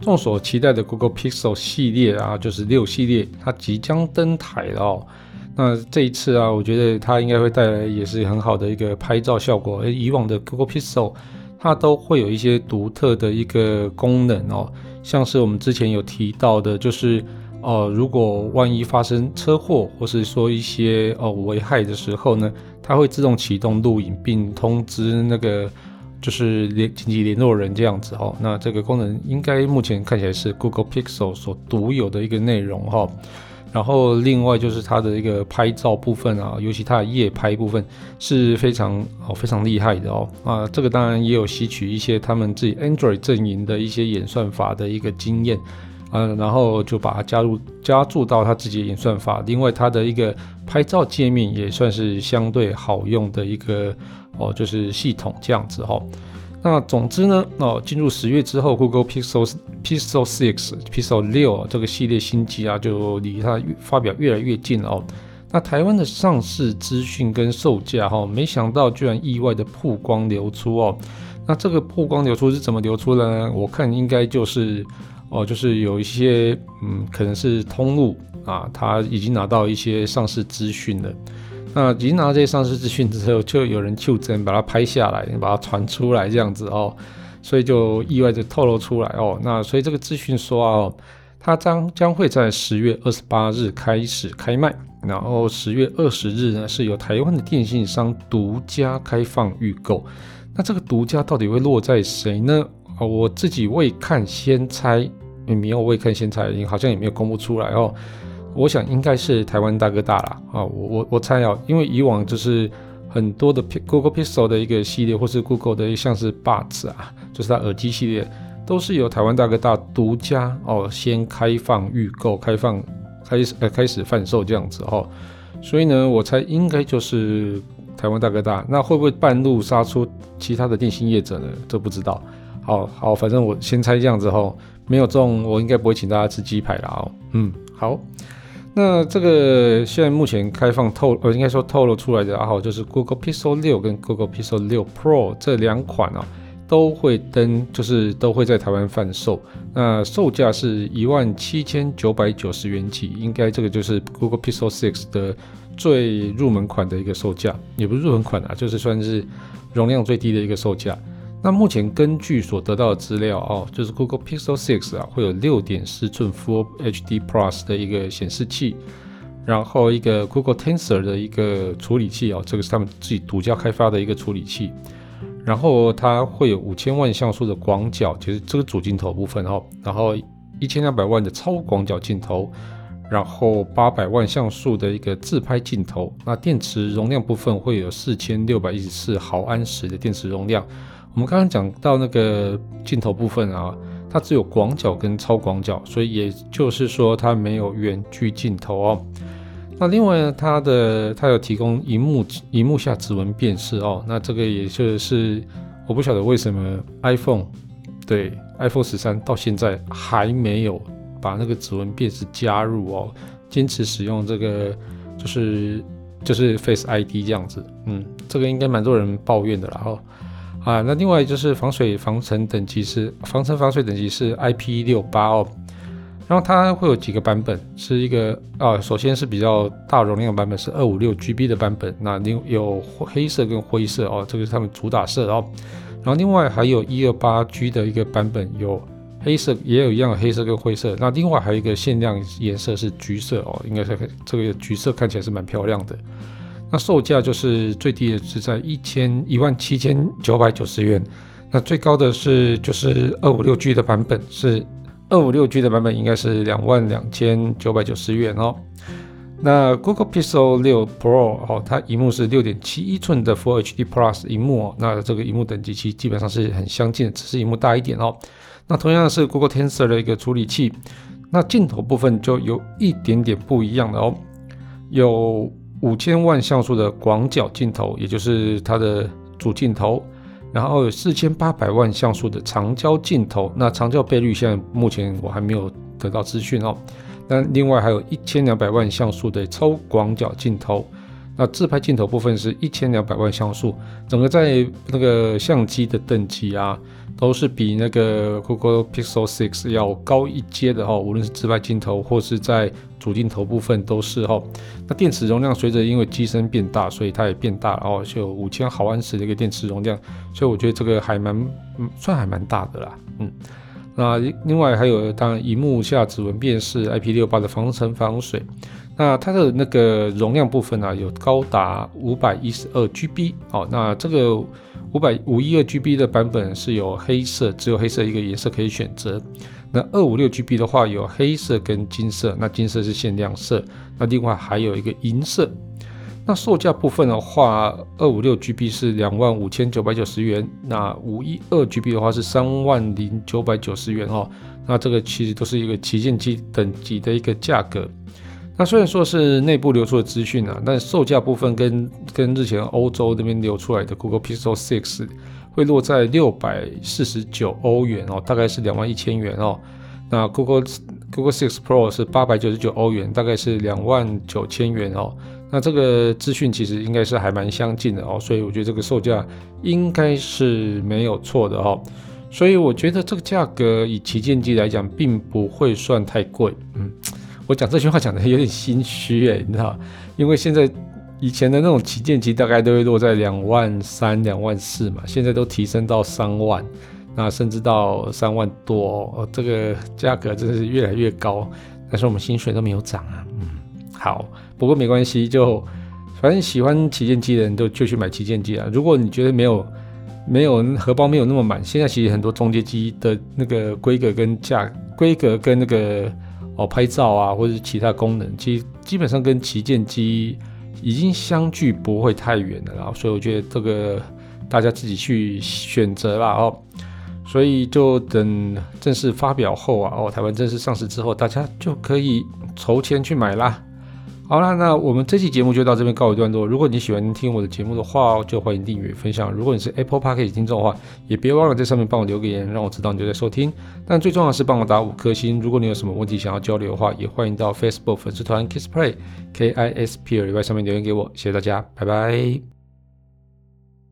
众所期待的 Google Pixel 系列啊，就是六系列，它即将登台了哦。那这一次啊，我觉得它应该会带来也是很好的一个拍照效果。而以往的 Google Pixel 它都会有一些独特的一个功能哦，像是我们之前有提到的，就是呃，如果万一发生车祸或是说一些呃危害的时候呢，它会自动启动录影并通知那个就是联紧急联络人这样子哦。那这个功能应该目前看起来是 Google Pixel 所独有的一个内容哈。然后另外就是它的一个拍照部分啊，尤其它的夜拍部分是非常哦非常厉害的哦啊，这个当然也有吸取一些他们自己 Android 阵营的一些演算法的一个经验啊，然后就把它加入加注到它自己的演算法。另外它的一个拍照界面也算是相对好用的一个哦，就是系统这样子哈、哦。那总之呢，哦，进入十月之后，Google Pixel Pixel 6 Pixel 六这个系列新机啊，就离它发表越来越近了哦。那台湾的上市资讯跟售价哈，没想到居然意外的曝光流出哦。那这个曝光流出是怎么流出的呢？我看应该就是哦，就是有一些嗯，可能是通路啊，他已经拿到一些上市资讯了。那已经拿到这些上市资讯之后，就有人就真把它拍下来，把它传出来这样子哦，所以就意外的透露出来哦。那所以这个资讯说哦，它将将会在十月二十八日开始开卖，然后十月二十日呢是由台湾的电信商独家开放预购。那这个独家到底会落在谁呢？哦，我自己未看先猜，也没有未看先猜，好像也没有公布出来哦。我想应该是台湾大哥大啦。啊，我我我猜啊，因为以往就是很多的 Google Pixel 的一个系列，或是 Google 的一像是 Buds 啊，就是它耳机系列，都是由台湾大哥大独家哦，先开放预购，开放开始呃开始贩售这样子哦，所以呢，我猜应该就是台湾大哥大，那会不会半路杀出其他的电信业者呢？这不知道。好好，反正我先猜这样子哦，没有中，我应该不会请大家吃鸡排啦哦。嗯，好。那这个现在目前开放透，呃，应该说透露出来的啊，好，就是 Google Pixel 六跟 Google Pixel 六 Pro 这两款啊，都会登，就是都会在台湾贩售。那售价是一万七千九百九十元起，应该这个就是 Google Pixel 6的最入门款的一个售价，也不是入门款啊，就是算是容量最低的一个售价。那目前根据所得到的资料哦，就是 Google Pixel 6啊，会有六点四寸 Full HD Plus 的一个显示器，然后一个 Google Tensor 的一个处理器哦，这个是他们自己独家开发的一个处理器，然后它会有五千万像素的广角，就是这个主镜头部分哦，然后一千两百万的超广角镜头，然后八百万像素的一个自拍镜头，那电池容量部分会有四千六百一十四毫安时的电池容量。我们刚刚讲到那个镜头部分啊，它只有广角跟超广角，所以也就是说它没有远距镜头哦。那另外呢，它的它有提供荧幕荧幕下指纹辨识哦。那这个也就是我不晓得为什么 iPhone 对 iPhone 十三到现在还没有把那个指纹辨识加入哦，坚持使用这个就是就是 Face ID 这样子。嗯，这个应该蛮多人抱怨的啦哦。啊，那另外就是防水防尘等级是防尘防水等级是 IP68 哦，然后它会有几个版本，是一个啊，首先是比较大容量版本是二五六 GB 的版本，那另有黑色跟灰色哦，这个是他们主打色哦，然后另外还有一二八 G 的一个版本，有黑色也有一样黑色跟灰色，那另外还有一个限量颜色是橘色哦，应该是这个橘色看起来是蛮漂亮的。那售价就是最低的是在一千一万七千九百九十元，那最高的是就是二五六 G 的版本，是二五六 G 的版本应该是两万两千九百九十元哦。那 Google Pixel 六 Pro 哦，它荧幕是六点七一寸的 Full HD Plus 荧幕哦，那这个荧幕等级其实基本上是很相近的，只是荧幕大一点哦。那同样是 Google Tensor 的一个处理器，那镜头部分就有一点点不一样的哦，有。五千万像素的广角镜头，也就是它的主镜头，然后有四千八百万像素的长焦镜头。那长焦倍率现在目前我还没有得到资讯哦。那另外还有一千两百万像素的超广角镜头。那自拍镜头部分是一千两百万像素，整个在那个相机的等级啊，都是比那个 Google Pixel 6要高一阶的哦，无论是自拍镜头或是在主镜头部分都是哈。那电池容量随着因为机身变大，所以它也变大然哦，就有五千毫安时的一个电池容量，所以我觉得这个还蛮嗯，算还蛮大的啦，嗯。那另外还有当然，荧幕下指纹辨识，IP68 的防尘防水。那它的那个容量部分呢、啊，有高达五百一十二 GB 哦。那这个五百五一二 GB 的版本是有黑色，只有黑色一个颜色可以选择。那二五六 GB 的话有黑色跟金色，那金色是限量色。那另外还有一个银色。那售价部分的话，二五六 GB 是两万五千九百九十元，那五一二 GB 的话是三万零九百九十元哦。那这个其实都是一个旗舰机等级的一个价格。那虽然说是内部流出的资讯啊，但售价部分跟跟日前欧洲那边流出来的 Google Pixel 6会落在六百四十九欧元哦，大概是两万一千元哦。那 Google Google 6 Pro 是八百九十九欧元，大概是两万九千元哦。那这个资讯其实应该是还蛮相近的哦，所以我觉得这个售价应该是没有错的哦。所以我觉得这个价格以旗舰机来讲，并不会算太贵，嗯。我讲这句话讲的有点心虚诶，你知道，因为现在以前的那种旗舰机大概都会落在两万三、两万四嘛，现在都提升到三万，那甚至到三万多，哦，这个价格真的是越来越高，但是我们薪水都没有涨啊。嗯，好，不过没关系，就反正喜欢旗舰机的人都就去买旗舰机啊。如果你觉得没有没有荷包没有那么满，现在其实很多中阶机的那个规格跟价规格跟那个。哦，拍照啊，或者是其他功能，其实基本上跟旗舰机已经相距不会太远了，然后所以我觉得这个大家自己去选择啦哦。所以就等正式发表后啊，哦，台湾正式上市之后，大家就可以筹钱去买啦。好啦，那我们这期节目就到这边告一段落。如果你喜欢听我的节目的话，就欢迎订阅分享。如果你是 Apple Podcast 听众的话，也别忘了在上面帮我留个言，让我知道你就在收听。但最重要的是帮我打五颗星。如果你有什么问题想要交流的话，也欢迎到 Facebook 粉丝团 Kiss Play K I S P L Y 上面留言给我。谢谢大家，拜拜。